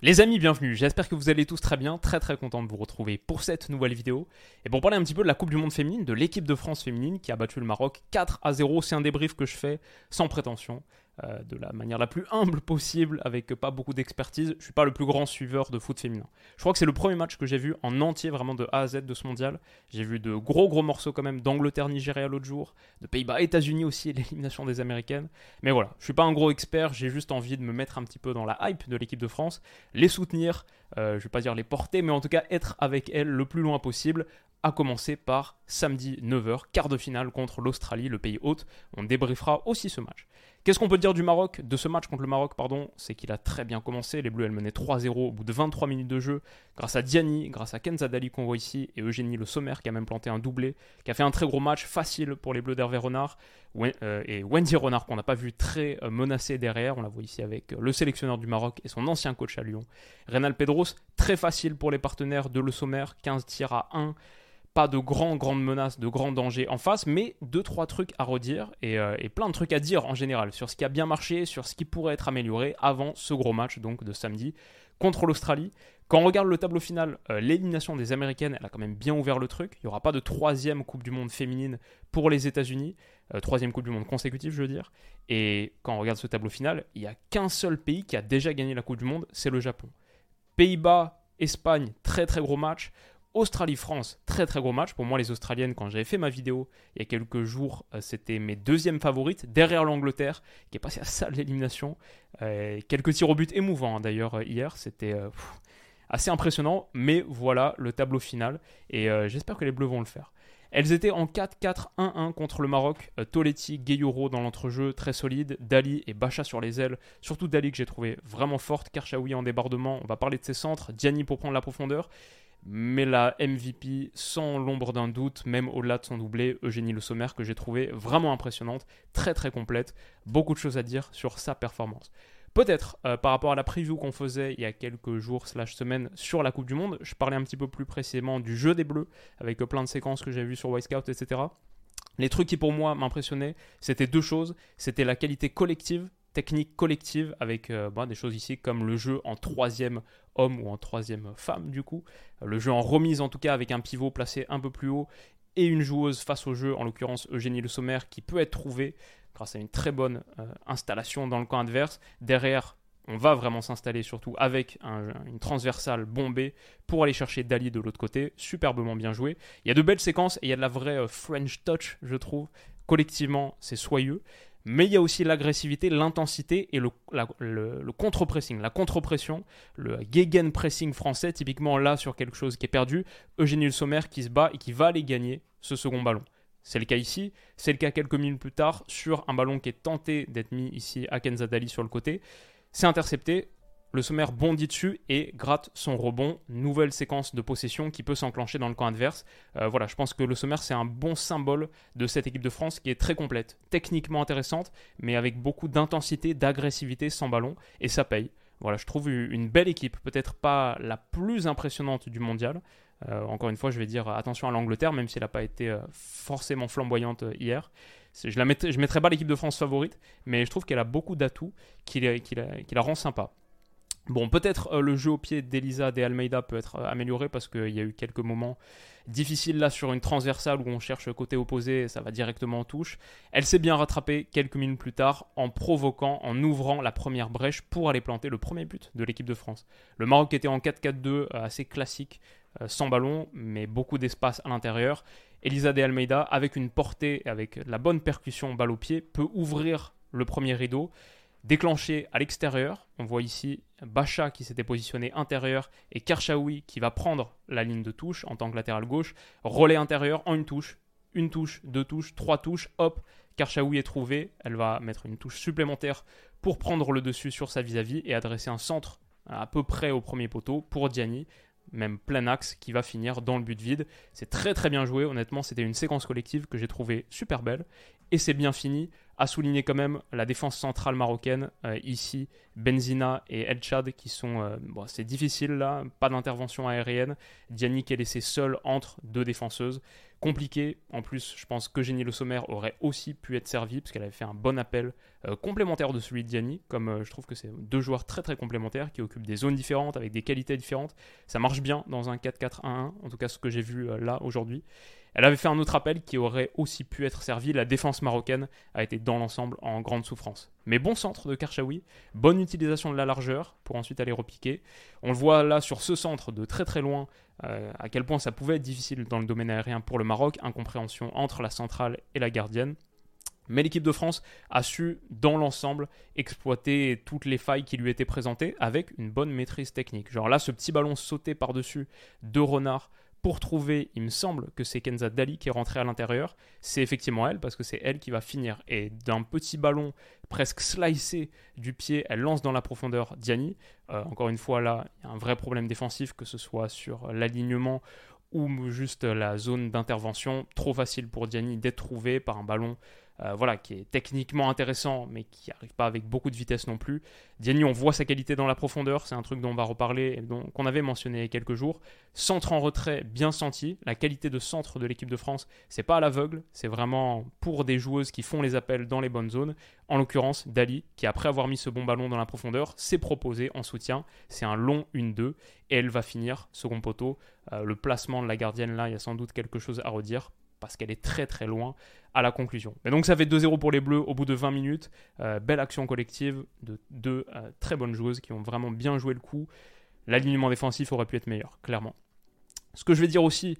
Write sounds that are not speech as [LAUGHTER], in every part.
Les amis, bienvenue. J'espère que vous allez tous très bien. Très très content de vous retrouver pour cette nouvelle vidéo. Et pour parler un petit peu de la Coupe du Monde féminine, de l'équipe de France féminine qui a battu le Maroc 4 à 0. C'est un débrief que je fais sans prétention. Euh, de la manière la plus humble possible, avec pas beaucoup d'expertise. Je suis pas le plus grand suiveur de foot féminin. Je crois que c'est le premier match que j'ai vu en entier, vraiment de A à Z de ce mondial. J'ai vu de gros gros morceaux quand même d'Angleterre-Nigeria l'autre jour, de Pays-Bas-États-Unis aussi, l'élimination des Américaines. Mais voilà, je suis pas un gros expert, j'ai juste envie de me mettre un petit peu dans la hype de l'équipe de France, les soutenir, euh, je vais pas dire les porter, mais en tout cas être avec elles le plus loin possible, à commencer par samedi 9h, quart de finale contre l'Australie, le pays hôte. On débriefera aussi ce match. Qu'est-ce qu'on peut dire du Maroc, de ce match contre le Maroc, pardon? C'est qu'il a très bien commencé. Les Bleus, elles menaient 3-0 au bout de 23 minutes de jeu, grâce à Diani, grâce à Kenza Dali qu'on voit ici, et Eugénie Le Sommer qui a même planté un doublé, qui a fait un très gros match facile pour les Bleus d'Hervé Renard, euh, et Wendy Renard qu'on n'a pas vu très euh, menacé derrière. On la voit ici avec euh, le sélectionneur du Maroc et son ancien coach à Lyon. Renal Pedros, très facile pour les partenaires de Le Sommer, 15 tirs à 1 pas de grandes menaces, de grands dangers en face, mais deux, trois trucs à redire euh, et, plein de trucs à dire en général sur ce qui a bien marché, sur ce qui pourrait être amélioré avant ce gros match donc de samedi contre l'Australie. Quand on regarde le tableau final, euh, l'élimination des Américaines, elle a quand même bien ouvert le truc. Il n'y aura pas de troisième Coupe du Monde féminine pour les États-Unis, euh, troisième Coupe du Monde consécutive, je veux dire. Et quand on regarde ce tableau final, il n'y a qu'un seul pays qui a déjà gagné la Coupe du Monde, c'est le Japon. Pays-Bas, Espagne, très très gros match. Australie-France, très très gros match. Pour moi, les Australiennes, quand j'avais fait ma vidéo il y a quelques jours, euh, c'était mes deuxièmes favorites, derrière l'Angleterre, qui est passée à ça l'élimination. Euh, quelques tirs au but émouvants hein, d'ailleurs euh, hier, c'était assez impressionnant, mais voilà le tableau final, et j'espère que les Bleus vont le faire. Elles étaient en 4-4-1-1 contre le Maroc. Toletti, Gueyuro dans l'entrejeu, très solide. Dali et Bacha sur les ailes. Surtout Dali que j'ai trouvé vraiment forte. Karchaoui en débordement. On va parler de ses centres. Diani pour prendre la profondeur mais la MVP, sans l'ombre d'un doute, même au-delà de son doublé, Eugénie Le Sommer, que j'ai trouvé vraiment impressionnante, très très complète, beaucoup de choses à dire sur sa performance. Peut-être euh, par rapport à la preview qu'on faisait il y a quelques jours slash semaines sur la Coupe du Monde, je parlais un petit peu plus précisément du jeu des Bleus, avec plein de séquences que j'ai vues sur White Scout, etc. Les trucs qui pour moi m'impressionnaient, c'était deux choses. C'était la qualité collective technique collective avec euh, bah, des choses ici comme le jeu en troisième homme ou en troisième femme du coup, le jeu en remise en tout cas avec un pivot placé un peu plus haut et une joueuse face au jeu, en l'occurrence Eugénie Le Sommer, qui peut être trouvée grâce à une très bonne euh, installation dans le camp adverse. Derrière, on va vraiment s'installer surtout avec une transversale bombée pour aller chercher Dali de l'autre côté, superbement bien joué. Il y a de belles séquences et il y a de la vraie euh, French touch, je trouve. Collectivement, c'est soyeux mais il y a aussi l'agressivité, l'intensité et le, contre-pressing, la contre-pression, le gegen-pressing français, typiquement là sur quelque chose qui est perdu, Eugénie Sommer qui se bat et qui va aller gagner ce second ballon. C'est le cas ici, c'est le cas quelques minutes plus tard sur un ballon qui est tenté d'être mis ici à Kenzadali sur le côté. C'est intercepté, le sommaire bondit dessus et gratte son rebond. Nouvelle séquence de possession qui peut s'enclencher dans le camp adverse. Euh, voilà, je pense que le sommaire, c'est un bon symbole de cette équipe de France qui est très complète, techniquement intéressante, mais avec beaucoup d'intensité, d'agressivité sans ballon, et ça paye. Voilà, je trouve une belle équipe, peut-être pas la plus impressionnante du mondial. Euh, encore une fois, je vais dire attention à l'Angleterre, même si elle n'a pas été euh, forcément flamboyante hier. Je ne mettrai pas l'équipe de France favorite, mais je trouve qu'elle a beaucoup d'atouts qui, qui la rend sympa. Bon, peut-être euh, le jeu au pied d'Elisa de Almeida peut être euh, amélioré parce qu'il y a eu quelques moments difficiles là sur une transversale où on cherche côté opposé, ça va directement en touche. Elle s'est bien rattrapée quelques minutes plus tard en provoquant, en ouvrant la première brèche pour aller planter le premier but de l'équipe de France. Le Maroc était en 4-4-2 euh, assez classique, sans ballon, mais beaucoup d'espace à l'intérieur. Elisa de Almeida, avec une portée, avec la bonne percussion balle au pied, peut ouvrir le premier rideau déclenché à l'extérieur. On voit ici Bacha qui s'était positionné intérieur et Karchaoui qui va prendre la ligne de touche en tant que latéral gauche. Relais intérieur en une touche, une touche, deux touches, trois touches, hop. Karchaoui est trouvée, elle va mettre une touche supplémentaire pour prendre le dessus sur sa vis-à-vis et adresser un centre à peu près au premier poteau pour Diani, même plein axe qui va finir dans le but vide. C'est très très bien joué, honnêtement c'était une séquence collective que j'ai trouvée super belle et c'est bien fini. À souligner quand même la défense centrale marocaine, euh, ici Benzina et El Chad qui sont... Euh, bon, c'est difficile là, pas d'intervention aérienne. Diani qui est laissé seul entre deux défenseuses compliqué. En plus, je pense que Génie Le Sommer aurait aussi pu être servi parce qu'elle avait fait un bon appel euh, complémentaire de celui de Diani. Comme je trouve que c'est deux joueurs très très complémentaires qui occupent des zones différentes avec des qualités différentes. Ça marche bien dans un 4-4-1-1, en tout cas ce que j'ai vu là aujourd'hui. Elle avait fait un autre appel qui aurait aussi pu être servi. La défense marocaine a été dans l'ensemble en grande souffrance. Mais bon centre de Karchaoui, bonne utilisation de la largeur pour ensuite aller repiquer. On le voit là sur ce centre de très très loin euh, à quel point ça pouvait être difficile dans le domaine aérien pour le Maroc, incompréhension entre la centrale et la gardienne. Mais l'équipe de France a su, dans l'ensemble, exploiter toutes les failles qui lui étaient présentées avec une bonne maîtrise technique. Genre là, ce petit ballon sauté par-dessus de Renard pour trouver, il me semble que c'est Kenza Dali qui est rentrée à l'intérieur. C'est effectivement elle, parce que c'est elle qui va finir. Et d'un petit ballon presque slicé du pied, elle lance dans la profondeur Diani. Euh, encore une fois, là, il y a un vrai problème défensif, que ce soit sur l'alignement ou juste la zone d'intervention. Trop facile pour Diani d'être trouvé par un ballon euh, voilà, qui est techniquement intéressant, mais qui n'arrive pas avec beaucoup de vitesse non plus. Diani, on voit sa qualité dans la profondeur, c'est un truc dont on va reparler et dont, qu'on avait mentionné il y a quelques jours. Centre en retrait, bien senti. La qualité de centre de l'équipe de France, c'est pas à l'aveugle, c'est vraiment pour des joueuses qui font les appels dans les bonnes zones. En l'occurrence, Dali, qui après avoir mis ce bon ballon dans la profondeur, s'est proposé en soutien. C'est un long 1-2 et elle va finir second poteau. Euh, le placement de la gardienne là, il y a sans doute quelque chose à redire parce qu'elle est très très loin à la conclusion. Mais donc ça fait 2-0 pour les Bleus au bout de 20 minutes. Euh, belle action collective de deux euh, très bonnes joueuses qui ont vraiment bien joué le coup. L'alignement défensif aurait pu être meilleur, clairement. Ce que je vais dire aussi,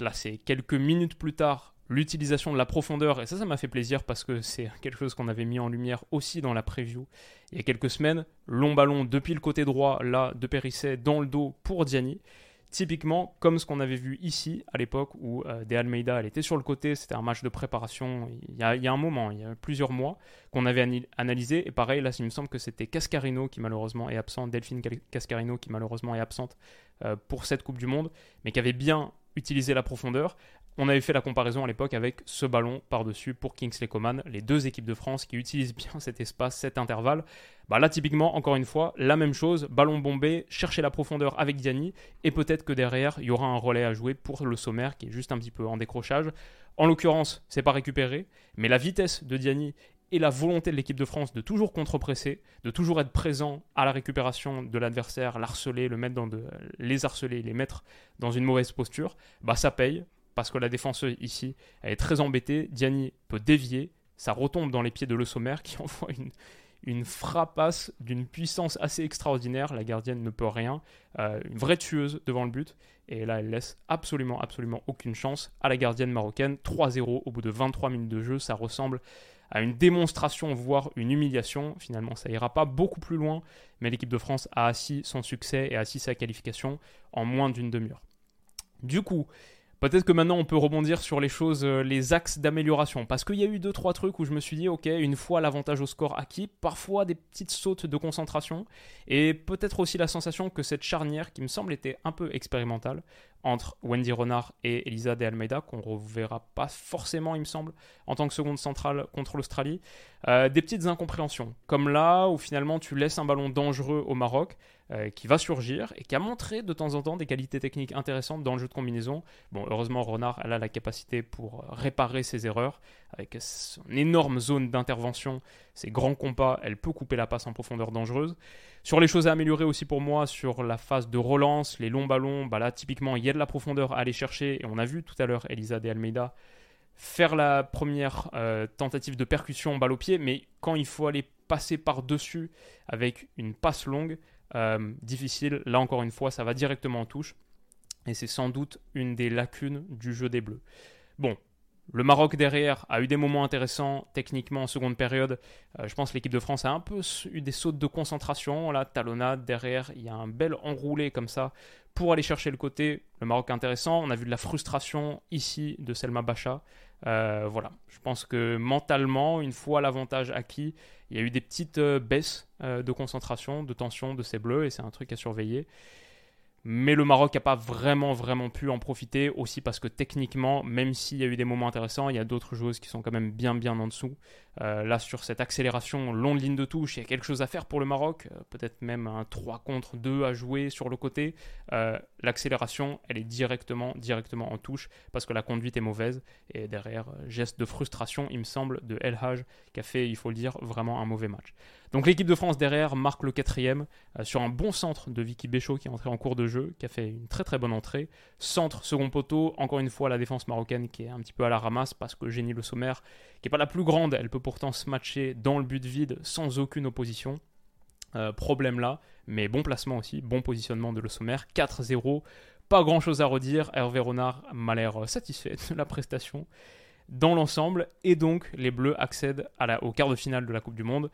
là c'est quelques minutes plus tard, l'utilisation de la profondeur, et ça ça m'a fait plaisir parce que c'est quelque chose qu'on avait mis en lumière aussi dans la preview il y a quelques semaines. Long ballon depuis le côté droit, là, de Périsset dans le dos pour Diani. Typiquement, comme ce qu'on avait vu ici à l'époque où euh, De Almeida elle était sur le côté, c'était un match de préparation il y, a, un moment, il y a plusieurs mois, qu'on avait analysé. Et pareil, là, il me semble que c'était Cascarino qui malheureusement est absent, Delphine Cascarino qui malheureusement est absente euh, pour cette Coupe du Monde, mais qui avait bien utilisé la profondeur. On avait fait la comparaison à l'époque avec ce ballon par-dessus pour Kingsley Coman, les deux équipes de France qui utilisent bien [LAUGHS] cet espace, cet intervalle. Bah là, typiquement, encore une fois, la même chose, ballon bombé, chercher la profondeur avec Diani, et peut-être que derrière, il y aura un relais à jouer pour le sommaire qui est juste un petit peu en décrochage. En l'occurrence, c'est pas récupéré, mais la vitesse de Diani et la volonté de l'équipe de France de toujours contre-presser, de toujours être présent à la récupération de l'adversaire, l'harceler, le mettre dans les harceler, les mettre dans une mauvaise posture, bah ça paye parce que la défenseuse ici, elle est très embêtée. Diani peut dévier, ça retombe dans les pieds de Le Sommer qui [LAUGHS] envoie une, une d'une puissance assez extraordinaire. La gardienne ne peut rien. Euh, une vraie tueuse devant le but. Et là, elle laisse absolument, absolument aucune chance à la gardienne marocaine. 3-0 au bout de 23 minutes de jeu. Ça ressemble à une démonstration, voire une humiliation. Finalement, ça ira pas beaucoup plus loin. Mais l'équipe de France a assis son succès et assis sa qualification en moins d'une demi-heure. Du coup, Peut-être que maintenant on peut rebondir sur les choses, euh, les axes d'amélioration. Parce qu'il y a eu deux trois trucs où je me suis dit, ok, une fois l'avantage au score acquis, parfois des petites sautes de concentration, et peut-être aussi la sensation que cette charnière, qui me semble était un peu expérimentale, entre Wendy Renard et Elisa de Almeida, qu'on ne reverra pas forcément, il me semble, en tant que seconde centrale contre l'Australie, euh, des petites incompréhensions. Comme là où finalement tu laisses un ballon dangereux au Maroc, euh, qui va surgir et qui a montré de temps en temps des qualités techniques intéressantes dans le jeu de combinaison. Bon, heureusement, Renard, elle a la capacité pour réparer ses erreurs. Avec son énorme zone d'intervention, ses grands compas, elle peut couper la passe en profondeur dangereuse. Sur les choses à améliorer aussi pour moi, sur la phase de relance, les longs ballons, bah là, typiquement, il y a de la profondeur à aller chercher. Et on a vu tout à l'heure Elisa de Almeida faire la première euh, tentative de percussion balle au pied, mais quand il faut aller passer par-dessus avec une passe longue, euh, difficile. Là encore une fois, ça va directement en touche. Et c'est sans doute une des lacunes du jeu des Bleus. Bon, le Maroc derrière a eu des moments intéressants techniquement en seconde période. Euh, je pense que l'équipe de France a un peu eu des sautes de concentration. Là, talonnade derrière, il y a un bel enroulé comme ça pour aller chercher le côté. Le Maroc intéressant. On a vu de la frustration ici de Selma Bacha. voilà, je pense que mentalement, une fois l'avantage acquis, il y a eu des petites baisses de concentration, de tension de ces bleus, et c'est un truc à surveiller. Mais le Maroc n'a pas vraiment, vraiment pu en profiter, aussi parce que techniquement, même s'il y a eu des moments intéressants, il y a d'autres joueuses qui sont quand même bien, bien en dessous. Euh, là, sur cette accélération long de ligne de touche, il y a quelque chose à faire pour le Maroc, euh, peut-être même un 3 contre 2 à jouer sur le côté. Euh, l'accélération, elle est directement, directement en touche, parce que la conduite est mauvaise. Et derrière, geste de frustration, il me semble, de El Haj, qui a fait, il faut le dire, vraiment un mauvais match. Donc l'équipe de France derrière marque le quatrième sur un bon centre de Vicky Béchaud qui est entré en cours de jeu, qui a fait une très très bonne entrée. Centre, second poteau, encore une fois la défense marocaine qui est un petit peu à la ramasse parce que Génie Le Sommer, qui n'est pas la plus grande, elle peut pourtant se matcher dans le but vide sans aucune opposition. Euh, problème là, mais bon placement aussi, bon positionnement de Le Sommer. 4-0, pas grand chose à redire. Hervé Renard m'a l'air satisfait de la prestation dans l'ensemble, et donc les Bleus accèdent au quart de finale de la Coupe du Monde.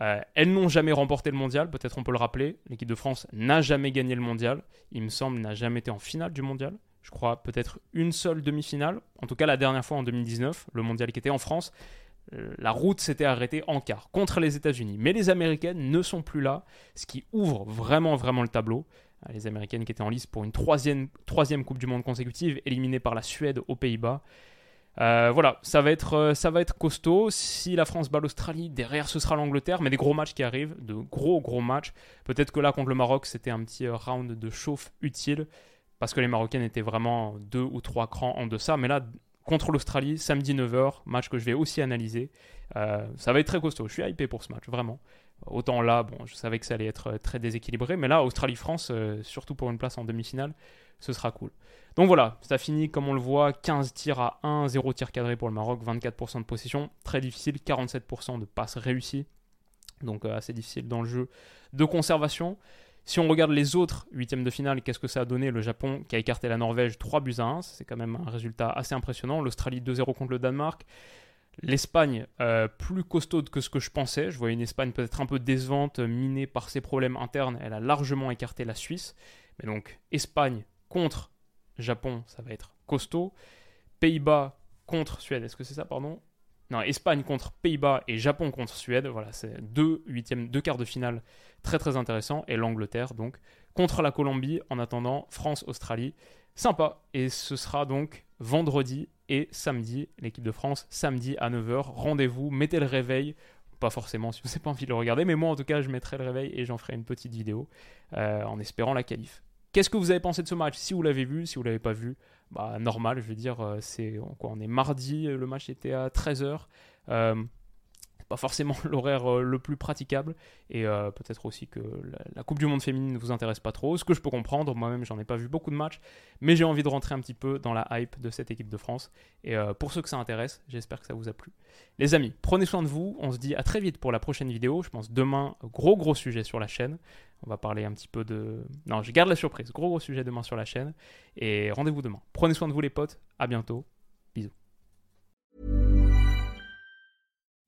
Euh, elles n'ont jamais remporté le mondial, peut-être on peut le rappeler. L'équipe de France n'a jamais gagné le mondial. Il me semble n'a jamais été en finale du mondial. Je crois peut-être une seule demi-finale. En tout cas, la dernière fois en 2019, le mondial qui était en France. Euh, la route s'était arrêtée en quart contre les États-Unis. Mais les Américaines ne sont plus là, ce qui ouvre vraiment, vraiment le tableau. Euh, les Américaines qui étaient en lice pour une troisième, troisième Coupe du Monde consécutive, éliminées par la Suède aux Pays-Bas. Euh, voilà, ça va, être, euh, ça va être costaud. Si la France bat l'Australie, derrière ce sera l'Angleterre, mais des gros matchs qui arrivent, de gros gros matchs. Peut-être que là contre le Maroc, c'était un petit euh, round de chauffe utile, parce que les Marocaines étaient vraiment deux ou trois crans en deçà. Mais là, contre l'Australie, samedi 9h, match que je vais aussi analyser. ça va être très costaud. Je suis hypé pour ce match, vraiment. Autant là, bon, je savais que ça allait être très déséquilibré, mais là, Australie-France, surtout pour une place en demi-finale, ce sera cool. Donc voilà, ça finit comme on le voit, 15 tirs à 1, 0 tir cadré pour le Maroc, 24% de possession, très difficile, 47% de passes réussies, donc euh, assez difficile dans le jeu de conservation. Si on regarde les autres huitièmes de finale, qu'est-ce que ça a donné? Le Japon qui a écarté la Norvège 3 buts à 1, c'est quand même un résultat assez impressionnant. L'Australie 2-0 contre le Danemark. L'Espagne, euh, plus costaude que ce que je pensais. Je voyais une Espagne peut-être un peu décevante, minée par ses problèmes internes. Elle a largement écarté la Suisse. Mais donc, Espagne contre Japon, ça va être costaud. Pays-Bas contre Suède, est-ce que c'est ça, pardon? Non, Espagne contre Pays-Bas et Japon contre Suède. Voilà, c'est deux huitièmes, deux quarts de finale très très intéressants. Et l'Angleterre, donc, contre la Colombie. En attendant, France-Australie. Sympa. Et ce sera donc vendredi et samedi. L'équipe de France, samedi à 9h. Rendez-vous, mettez le réveil pas forcément si vous n'avez pas envie de le regarder, mais moi en tout cas je mettrai le réveil et j'en ferai une petite vidéo euh, en espérant la qualif. Qu'est-ce que vous avez pensé de ce match? Si vous l'avez vu, si vous l'avez pas vu, bah normal, je veux dire, euh, c'est quoi On est mardi, le match était à 13h pas forcément [LAUGHS] l'horaire euh, le plus praticable. Et euh, peut-être aussi que la, Coupe du Monde féminine ne vous intéresse pas trop, ce que je peux comprendre, moi-même j'en ai pas vu beaucoup de matchs, mais j'ai envie de rentrer un petit peu dans la hype de cette équipe de France. Et euh, pour ceux que ça intéresse, j'espère que ça vous a plu. Les amis, prenez soin de vous, on se dit à très vite pour la prochaine vidéo, je pense demain, gros gros sujet sur la chaîne, on va parler un petit peu de... Non, je garde la surprise, gros gros sujet demain sur la chaîne. Et rendez-vous demain. Prenez soin de vous les potes, à bientôt, bisous.